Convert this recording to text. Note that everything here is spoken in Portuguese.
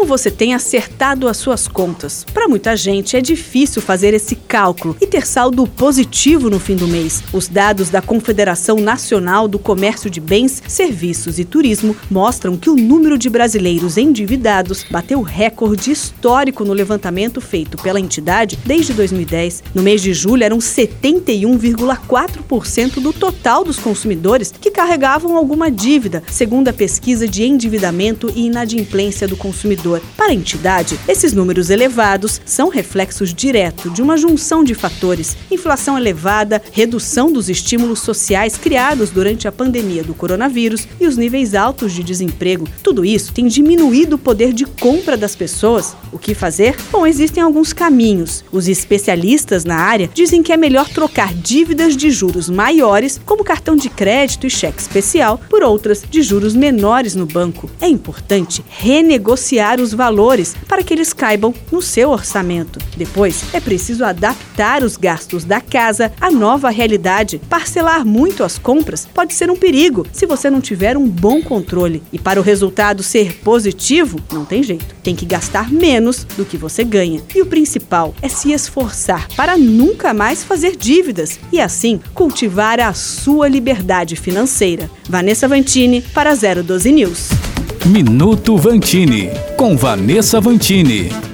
como você tem acertado as suas contas. Para muita gente é difícil fazer esse cálculo e ter saldo positivo no fim do mês. Os dados da Confederação Nacional do Comércio de Bens, Serviços e Turismo mostram que o número de brasileiros endividados bateu recorde histórico no levantamento feito pela entidade desde 2010. No mês de julho eram 71,4% do total dos consumidores que carregavam alguma dívida, segundo a pesquisa de endividamento e inadimplência do consumidor consumidor. Para a entidade, esses números elevados são reflexos direto de uma junção de fatores: inflação elevada, redução dos estímulos sociais criados durante a pandemia do coronavírus e os níveis altos de desemprego. Tudo isso tem diminuído o poder de compra das pessoas. O que fazer? Bom, existem alguns caminhos. Os especialistas na área dizem que é melhor trocar dívidas de juros maiores, como cartão de crédito e cheque especial, por outras de juros menores no banco. É importante renegociar os valores para que eles caibam no seu orçamento. Depois, é preciso adaptar os gastos da casa à nova realidade. Parcelar muito as compras pode ser um perigo se você não tiver um bom controle. E para o resultado ser positivo, não tem jeito. Tem que gastar menos do que você ganha. E o principal é se esforçar para nunca mais fazer dívidas e assim cultivar a sua liberdade financeira. Vanessa Vantini para 012 News. Minuto Vantini, com Vanessa Vantini.